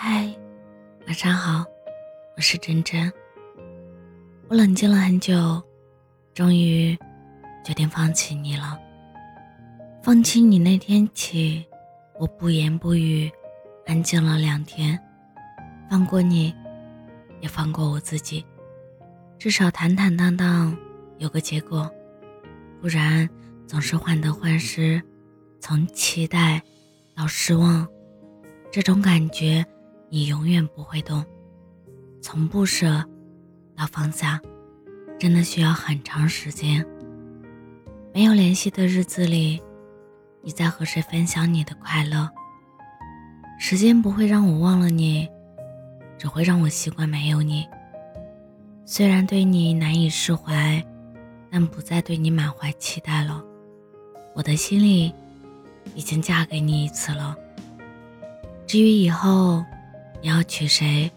嗨，晚上好，我是真真。我冷静了很久，终于决定放弃你了。放弃你那天起，我不言不语，安静了两天。放过你，也放过我自己，至少坦坦荡荡有个结果。不然总是患得患失，从期待到失望，这种感觉。你永远不会懂，从不舍到放下，真的需要很长时间。没有联系的日子里，你在和谁分享你的快乐？时间不会让我忘了你，只会让我习惯没有你。虽然对你难以释怀，但不再对你满怀期待了。我的心里已经嫁给你一次了。至于以后，你要娶谁，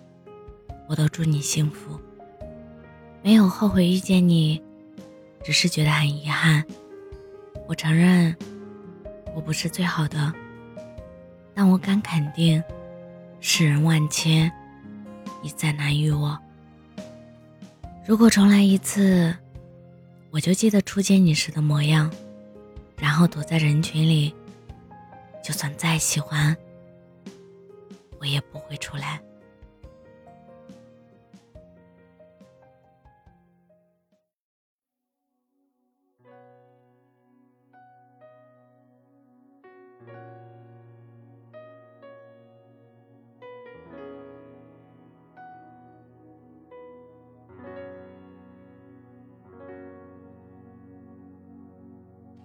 我都祝你幸福。没有后悔遇见你，只是觉得很遗憾。我承认，我不是最好的，但我敢肯定，世人万千，你再难遇我。如果重来一次，我就记得初见你时的模样，然后躲在人群里，就算再喜欢。我也不会出来。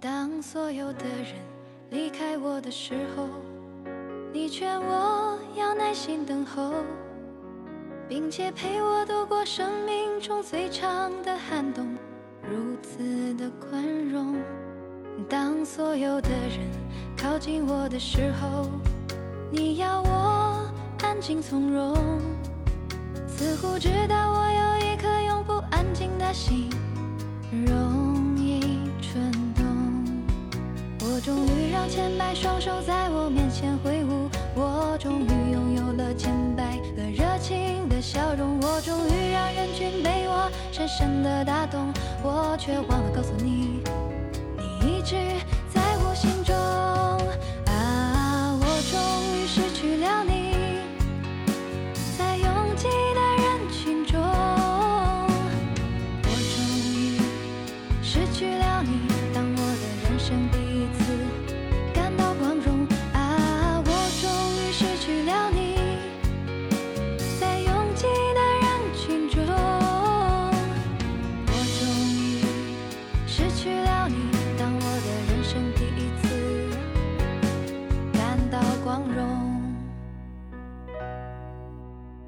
当所有的人离开我的时候。你劝我要耐心等候，并且陪我度过生命中最长的寒冬，如此的宽容。当所有的人靠近我的时候，你要我安静从容，似乎知道我有一颗永不安静的心，容易蠢动。我终于让千百双手在我面前挥。终于拥有了千百个热情的笑容，我终于让人群被我深深的打动，我却忘了告诉你，你一直在我心中。啊，我终于失去了你，在拥挤的人群中，我终于失去了你，当我的人生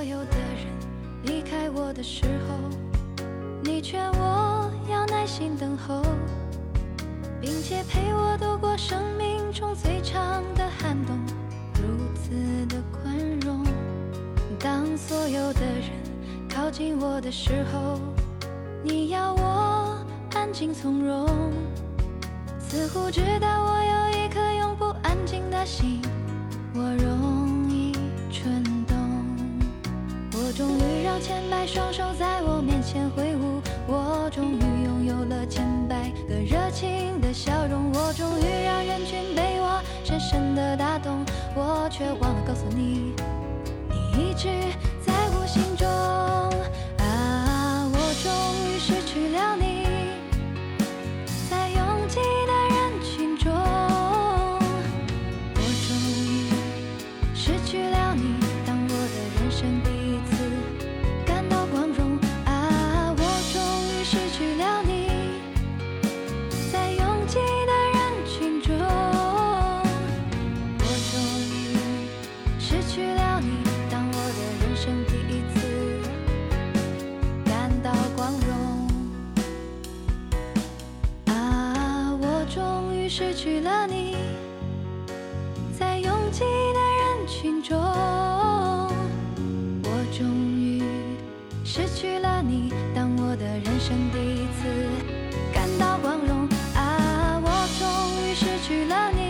所有的人离开我的时候，你劝我要耐心等候，并且陪我度过生命中最长的寒冬，如此的宽容。当所有的人靠近我的时候，你要我安静从容，似乎知道我有一颗永不安静的心，我容易蠢动。终于让千百双手在我面前挥舞，我终于拥有了千百个热情的笑容，我终于让人群被我深深的打动，我却忘了告诉你，你一直失去了你，在拥挤的人群中，我终于失去了你。当我的人生第一次感到光荣啊，我终于失去了你，